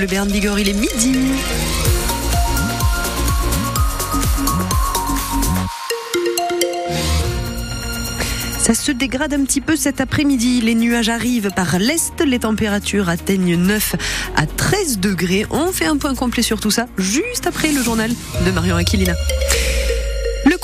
Le Bern Bigorre, il est midi. Ça se dégrade un petit peu cet après-midi. Les nuages arrivent par l'est. Les températures atteignent 9 à 13 degrés. On fait un point complet sur tout ça juste après le journal de Marion Aquilina.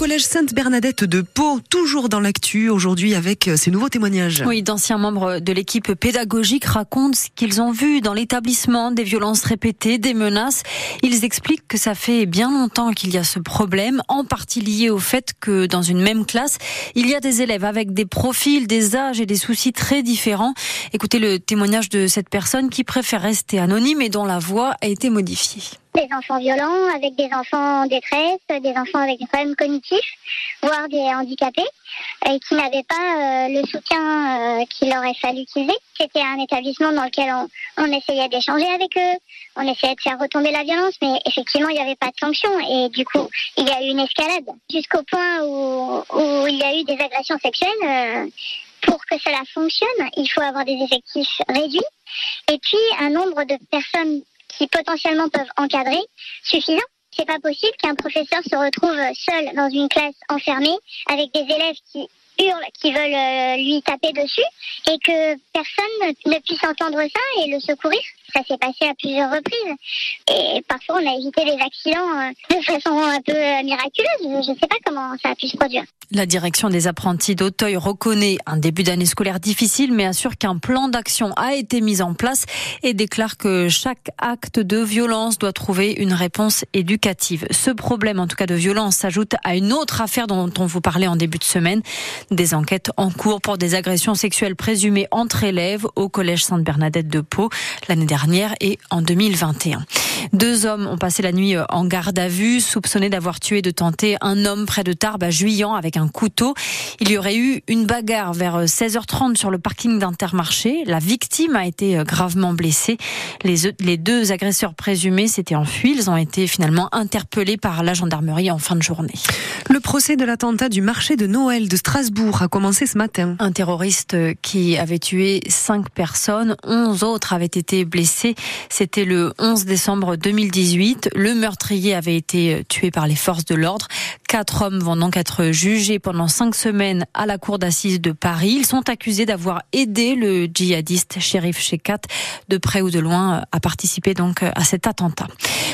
Collège Sainte-Bernadette de Pau, toujours dans l'actu, aujourd'hui avec euh, ces nouveaux témoignages. Oui, d'anciens membres de l'équipe pédagogique racontent ce qu'ils ont vu dans l'établissement, des violences répétées, des menaces. Ils expliquent que ça fait bien longtemps qu'il y a ce problème, en partie lié au fait que dans une même classe, il y a des élèves avec des profils, des âges et des soucis très différents. Écoutez le témoignage de cette personne qui préfère rester anonyme et dont la voix a été modifiée des enfants violents, avec des enfants en détresse, des enfants avec des problèmes cognitifs, voire des handicapés, et qui n'avaient pas euh, le soutien euh, qu'il aurait fallu qu'ils aient. C'était un établissement dans lequel on, essayait d'échanger avec eux, on essayait de faire retomber la violence, mais effectivement, il n'y avait pas de sanction, et du coup, il y a eu une escalade, jusqu'au point où, où il y a eu des agressions sexuelles. Euh, pour que cela fonctionne, il faut avoir des effectifs réduits et puis un nombre de personnes qui potentiellement peuvent encadrer suffisant. C'est pas possible qu'un professeur se retrouve seul dans une classe enfermée avec des élèves qui hurlent, qui veulent euh, lui taper dessus et que personne ne puisse entendre ça et le secourir. Ça s'est passé à plusieurs reprises. Et parfois, on a évité des accidents euh, de façon un peu euh, miraculeuse. Je ne sais pas comment ça a pu se produire. La direction des apprentis d'Auteuil reconnaît un début d'année scolaire difficile, mais assure qu'un plan d'action a été mis en place et déclare que chaque acte de violence doit trouver une réponse éducative. Ce problème, en tout cas de violence, s'ajoute à une autre affaire dont on vous parlait en début de semaine. Des enquêtes en cours pour des agressions sexuelles présumées entre élèves au collège Sainte-Bernadette de Pau l'année dernière et en 2021. Deux hommes ont passé la nuit en garde à vue, soupçonnés d'avoir tué de tenter un homme près de Tarbes à Juillan avec un couteau. Il y aurait eu une bagarre vers 16h30 sur le parking d'Intermarché. La victime a été gravement blessée. Les, les deux agresseurs présumés s'étaient enfuis. Ils ont été finalement interpellés par la gendarmerie en fin de journée. Le procès de l'attentat du marché de Noël de Strasbourg a commencé ce matin. Un terroriste qui avait tué cinq personnes, onze autres avaient été blessés. C'était le 11 décembre 2018. Le meurtrier avait été tué par les forces de l'ordre. Quatre hommes vont donc être jugés pendant cinq semaines à la cour d'assises de Paris. Ils sont accusés d'avoir aidé le djihadiste shérif Shekat de près ou de loin à participer donc à cet attentat.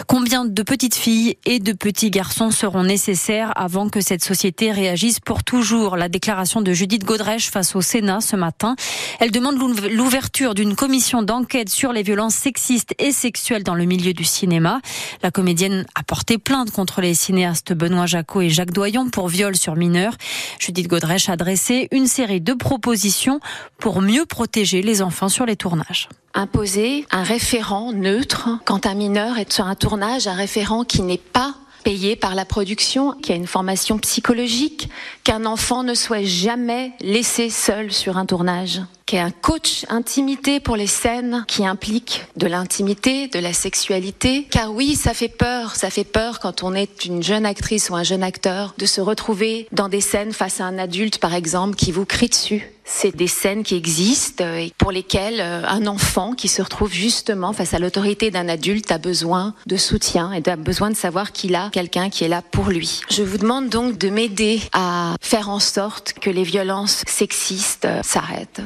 Combien de petites filles et de petits garçons seront nécessaires avant que cette société réagisse pour toujours? La déclaration de Judith Godrèche face au Sénat ce matin. Elle demande l'ouverture d'une commission d'enquête sur les violences sexistes et sexuelles dans le milieu du cinéma. La comédienne a porté plainte contre les cinéastes Benoît Jacot et Jacques Doyon pour viol sur mineurs. Judith Godrèche a dressé une série de propositions pour mieux protéger les enfants sur les tournages imposer un référent neutre quand un mineur est sur un tournage, un référent qui n'est pas payé par la production, qui a une formation psychologique, qu'un enfant ne soit jamais laissé seul sur un tournage qui est un coach intimité pour les scènes qui impliquent de l'intimité, de la sexualité. Car oui, ça fait peur, ça fait peur quand on est une jeune actrice ou un jeune acteur de se retrouver dans des scènes face à un adulte, par exemple, qui vous crie dessus. C'est des scènes qui existent et pour lesquelles euh, un enfant qui se retrouve justement face à l'autorité d'un adulte a besoin de soutien et a besoin de savoir qu'il a quelqu'un qui est là pour lui. Je vous demande donc de m'aider à faire en sorte que les violences sexistes euh, s'arrêtent.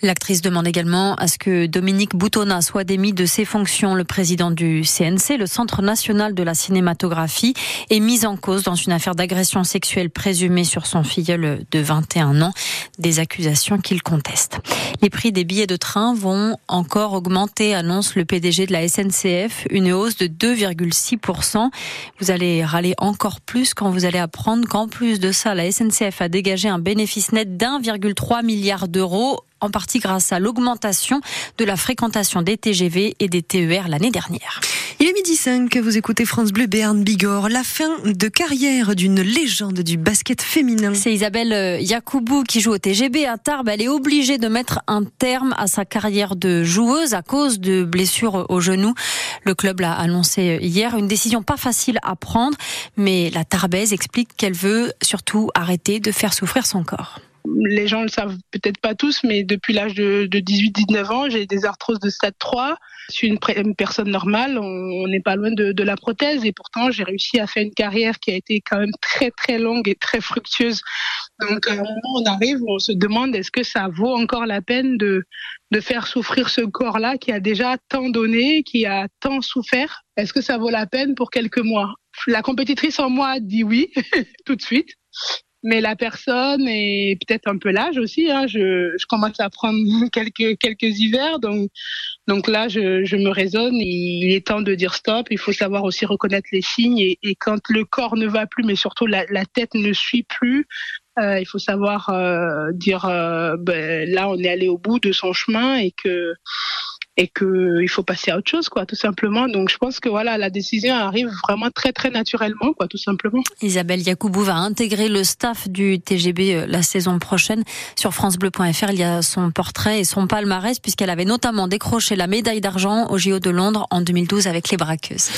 L'actrice demande également à ce que Dominique Boutonnat soit démis de ses fonctions. Le président du CNC, le Centre national de la cinématographie, est mis en cause dans une affaire d'agression sexuelle présumée sur son filleul de 21 ans, des accusations qu'il conteste. Les prix des billets de train vont encore augmenter, annonce le PDG de la SNCF, une hausse de 2,6%. Vous allez râler encore plus quand vous allez apprendre qu'en plus de ça, la SNCF a dégagé un bénéfice net d'1,3 milliard d'euros en partie grâce à l'augmentation de la fréquentation des TGV et des TER l'année dernière. Il est midi 5, vous écoutez France Bleu Béarn Bigorre, la fin de carrière d'une légende du basket féminin. C'est Isabelle euh, Yacoubou qui joue au TGB à Tarbes. Elle est obligée de mettre un terme à sa carrière de joueuse à cause de blessures au genou. Le club l'a annoncé hier, une décision pas facile à prendre, mais la Tarbaise explique qu'elle veut surtout arrêter de faire souffrir son corps les gens le savent peut-être pas tous, mais depuis l'âge de, 18-19 ans, j'ai des arthroses de stade 3. Je suis une, personne normale, on n'est pas loin de, la prothèse et pourtant j'ai réussi à faire une carrière qui a été quand même très très longue et très fructueuse. Donc à un moment on arrive on se demande est-ce que ça vaut encore la peine de, de faire souffrir ce corps-là qui a déjà tant donné, qui a tant souffert? Est-ce que ça vaut la peine pour quelques mois? La compétitrice en moi dit oui tout de suite mais la personne et peut-être un peu l'âge aussi. Hein, je, je, commence à prendre quelques quelques hivers, donc donc là je, je me raisonne. Il est temps de dire stop. Il faut savoir aussi reconnaître les signes et, quand le corps ne va plus, mais surtout la, la tête ne suit plus. Euh, il faut savoir euh, dire euh, ben, là on est allé au bout de son chemin et que et qu'il faut passer à autre chose, quoi, tout simplement. Donc, je pense que voilà, la décision arrive vraiment très, très naturellement, quoi, tout simplement. Isabelle Yacoubou va intégrer le staff du TGB euh, la saison prochaine. Sur FranceBleu.fr, il y a son portrait et son palmarès, puisqu'elle avait notamment décroché la médaille d'argent au JO de Londres en 2012 avec les braqueuses.